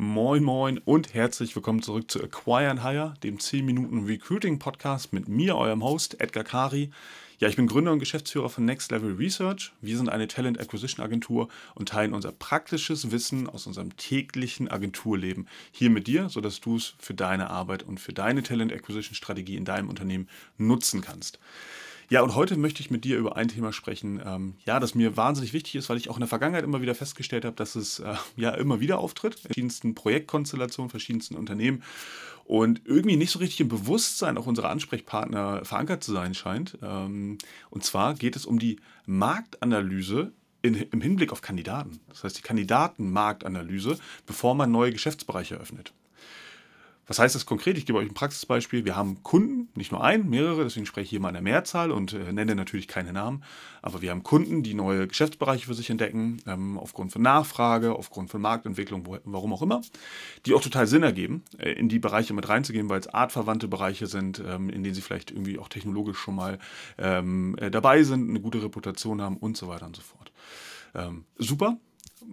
Moin Moin und herzlich willkommen zurück zu Acquire and Hire, dem 10 Minuten Recruiting Podcast mit mir, eurem Host Edgar Kari. Ja, ich bin Gründer und Geschäftsführer von Next Level Research. Wir sind eine Talent Acquisition Agentur und teilen unser praktisches Wissen aus unserem täglichen Agenturleben hier mit dir, sodass du es für deine Arbeit und für deine Talent Acquisition Strategie in deinem Unternehmen nutzen kannst. Ja, und heute möchte ich mit dir über ein Thema sprechen, ähm, ja, das mir wahnsinnig wichtig ist, weil ich auch in der Vergangenheit immer wieder festgestellt habe, dass es äh, ja immer wieder auftritt, in verschiedensten Projektkonstellationen, verschiedensten Unternehmen und irgendwie nicht so richtig im Bewusstsein auch unserer Ansprechpartner verankert zu sein scheint. Ähm, und zwar geht es um die Marktanalyse in, im Hinblick auf Kandidaten. Das heißt die Kandidatenmarktanalyse, bevor man neue Geschäftsbereiche eröffnet. Was heißt das konkret? Ich gebe euch ein Praxisbeispiel. Wir haben Kunden, nicht nur einen, mehrere, deswegen spreche ich hier mal in der Mehrzahl und äh, nenne natürlich keine Namen. Aber wir haben Kunden, die neue Geschäftsbereiche für sich entdecken, ähm, aufgrund von Nachfrage, aufgrund von Marktentwicklung, wo, warum auch immer, die auch total Sinn ergeben, äh, in die Bereiche mit reinzugehen, weil es artverwandte Bereiche sind, ähm, in denen sie vielleicht irgendwie auch technologisch schon mal ähm, äh, dabei sind, eine gute Reputation haben und so weiter und so fort. Ähm, super,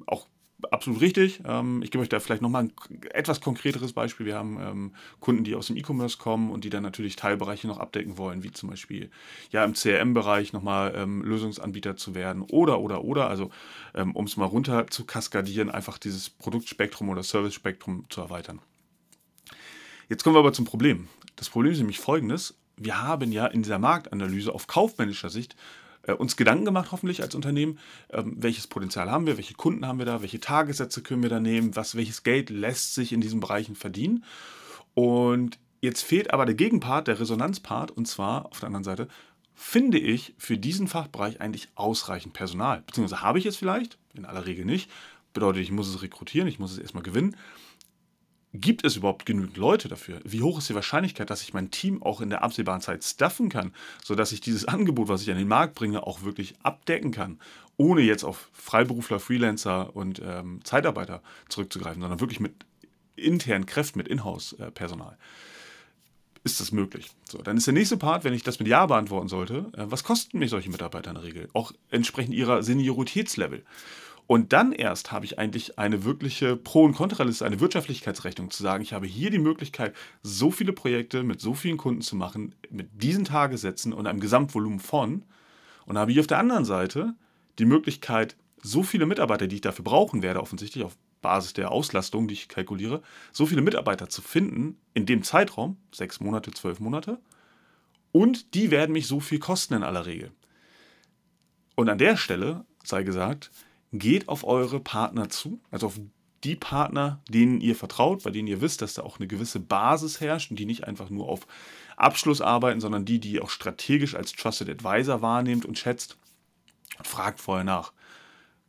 auch absolut richtig. Ähm, ich gebe euch da vielleicht nochmal ein etwas konkreteres Beispiel. Wir haben ähm, Kunden, die aus dem E-Commerce kommen und die dann natürlich Teilbereiche noch abdecken wollen, wie zum Beispiel ja im CRM-Bereich nochmal ähm, Lösungsanbieter zu werden oder, oder, oder. Also ähm, um es mal runter zu kaskadieren, einfach dieses Produktspektrum oder Servicespektrum zu erweitern. Jetzt kommen wir aber zum Problem. Das Problem ist nämlich folgendes. Wir haben ja in dieser Marktanalyse auf kaufmännischer Sicht uns Gedanken gemacht, hoffentlich als Unternehmen, ähm, welches Potenzial haben wir, welche Kunden haben wir da, welche Tagessätze können wir da nehmen, was, welches Geld lässt sich in diesen Bereichen verdienen. Und jetzt fehlt aber der Gegenpart, der Resonanzpart, und zwar auf der anderen Seite, finde ich für diesen Fachbereich eigentlich ausreichend Personal. Beziehungsweise habe ich es vielleicht, in aller Regel nicht. Bedeutet, ich muss es rekrutieren, ich muss es erstmal gewinnen gibt es überhaupt genügend Leute dafür? Wie hoch ist die Wahrscheinlichkeit, dass ich mein Team auch in der absehbaren Zeit staffen kann, sodass ich dieses Angebot, was ich an den Markt bringe, auch wirklich abdecken kann, ohne jetzt auf Freiberufler, Freelancer und ähm, Zeitarbeiter zurückzugreifen, sondern wirklich mit internen Kräften, mit Inhouse-Personal? Ist das möglich? So, dann ist der nächste Part, wenn ich das mit Ja beantworten sollte, äh, was kosten mich solche Mitarbeiter in der Regel? Auch entsprechend ihrer Senioritätslevel. Und dann erst habe ich eigentlich eine wirkliche Pro- und Kontraliste, eine Wirtschaftlichkeitsrechnung zu sagen, ich habe hier die Möglichkeit, so viele Projekte mit so vielen Kunden zu machen, mit diesen Tagessätzen und einem Gesamtvolumen von. Und habe hier auf der anderen Seite die Möglichkeit, so viele Mitarbeiter, die ich dafür brauchen werde, offensichtlich auf Basis der Auslastung, die ich kalkuliere, so viele Mitarbeiter zu finden in dem Zeitraum, sechs Monate, zwölf Monate, und die werden mich so viel kosten in aller Regel. Und an der Stelle sei gesagt, geht auf eure Partner zu, also auf die Partner, denen ihr vertraut, bei denen ihr wisst, dass da auch eine gewisse Basis herrscht und die nicht einfach nur auf Abschluss arbeiten, sondern die, die ihr auch strategisch als Trusted Advisor wahrnehmt und schätzt. Fragt vorher nach.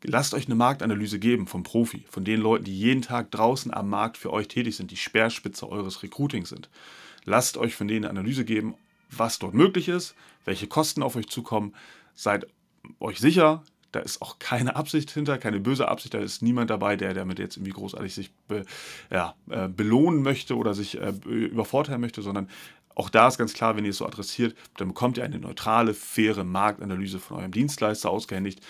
Lasst euch eine Marktanalyse geben vom Profi, von den Leuten, die jeden Tag draußen am Markt für euch tätig sind, die Speerspitze eures Recruitings sind. Lasst euch von denen eine Analyse geben, was dort möglich ist, welche Kosten auf euch zukommen. Seid euch sicher, da ist auch keine Absicht hinter, keine böse Absicht. Da ist niemand dabei, der damit jetzt irgendwie großartig sich be, ja, äh, belohnen möchte oder sich äh, übervorteilen möchte, sondern auch da ist ganz klar, wenn ihr es so adressiert, dann bekommt ihr eine neutrale, faire Marktanalyse von eurem Dienstleister ausgehändigt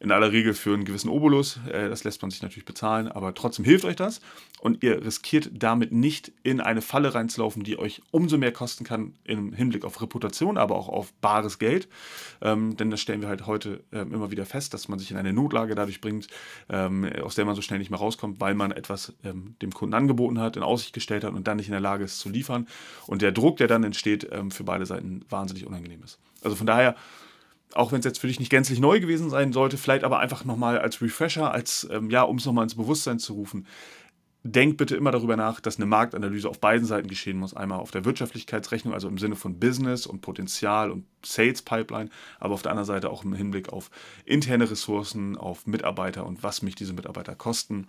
in aller Regel für einen gewissen Obolus. Äh, das lässt man sich natürlich bezahlen, aber trotzdem hilft euch das. Und ihr riskiert damit nicht in eine Falle reinzulaufen, die euch umso mehr kosten kann im Hinblick auf Reputation, aber auch auf bares Geld. Ähm, denn das stellen wir halt heute ähm, immer wieder fest, dass man sich in eine Notlage dadurch bringt, ähm, aus der man so schnell nicht mehr rauskommt, weil man etwas ähm, dem Kunden angeboten hat, in Aussicht gestellt hat und dann nicht in der Lage ist zu liefern. Und der Druck, der dann entsteht, ähm, für beide Seiten wahnsinnig unangenehm ist. Also von daher auch wenn es jetzt für dich nicht gänzlich neu gewesen sein sollte, vielleicht aber einfach nochmal als Refresher, als, ähm, ja, um es nochmal ins Bewusstsein zu rufen. Denk bitte immer darüber nach, dass eine Marktanalyse auf beiden Seiten geschehen muss. Einmal auf der Wirtschaftlichkeitsrechnung, also im Sinne von Business und Potenzial und Sales Pipeline, aber auf der anderen Seite auch im Hinblick auf interne Ressourcen, auf Mitarbeiter und was mich diese Mitarbeiter kosten.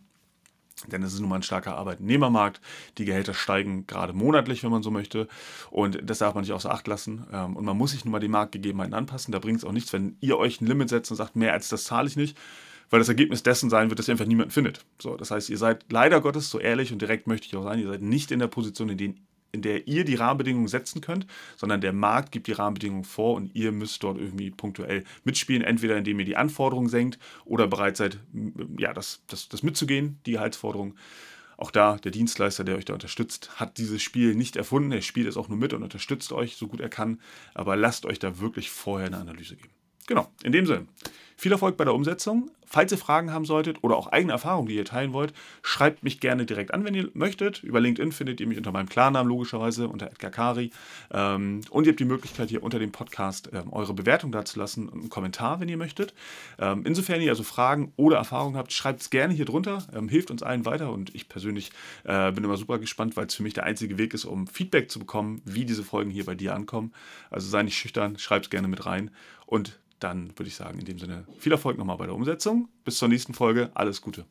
Denn es ist nun mal ein starker Arbeitnehmermarkt. Die Gehälter steigen gerade monatlich, wenn man so möchte. Und das darf man nicht außer Acht lassen. Ähm, und man muss sich nun mal den Marktgegebenheiten anpassen. Da bringt es auch nichts, wenn ihr euch ein Limit setzt und sagt, mehr als das zahle ich nicht. Weil das Ergebnis dessen sein wird, dass ihr einfach niemanden findet. So, das heißt, ihr seid leider Gottes, so ehrlich und direkt möchte ich auch sein, ihr seid nicht in der Position, in der in der ihr die Rahmenbedingungen setzen könnt, sondern der Markt gibt die Rahmenbedingungen vor und ihr müsst dort irgendwie punktuell mitspielen, entweder indem ihr die Anforderungen senkt oder bereit seid, ja, das, das, das mitzugehen, die Gehaltsforderungen. Auch da, der Dienstleister, der euch da unterstützt, hat dieses Spiel nicht erfunden. Er spielt es auch nur mit und unterstützt euch, so gut er kann. Aber lasst euch da wirklich vorher eine Analyse geben. Genau, in dem Sinne. Viel Erfolg bei der Umsetzung. Falls ihr Fragen haben solltet oder auch eigene Erfahrungen, die ihr teilen wollt, schreibt mich gerne direkt an, wenn ihr möchtet. Über LinkedIn findet ihr mich unter meinem Klarnamen logischerweise, unter Edgar Kari. Ähm, und ihr habt die Möglichkeit, hier unter dem Podcast ähm, eure Bewertung dazulassen und einen Kommentar, wenn ihr möchtet. Ähm, insofern ihr also Fragen oder Erfahrungen habt, schreibt es gerne hier drunter. hilft uns allen weiter und ich persönlich äh, bin immer super gespannt, weil es für mich der einzige Weg ist, um Feedback zu bekommen, wie diese Folgen hier bei dir ankommen. Also sei nicht schüchtern, schreib es gerne mit rein. Und dann würde ich sagen, in dem Sinne viel Erfolg nochmal bei der Umsetzung. Bis zur nächsten Folge. Alles Gute.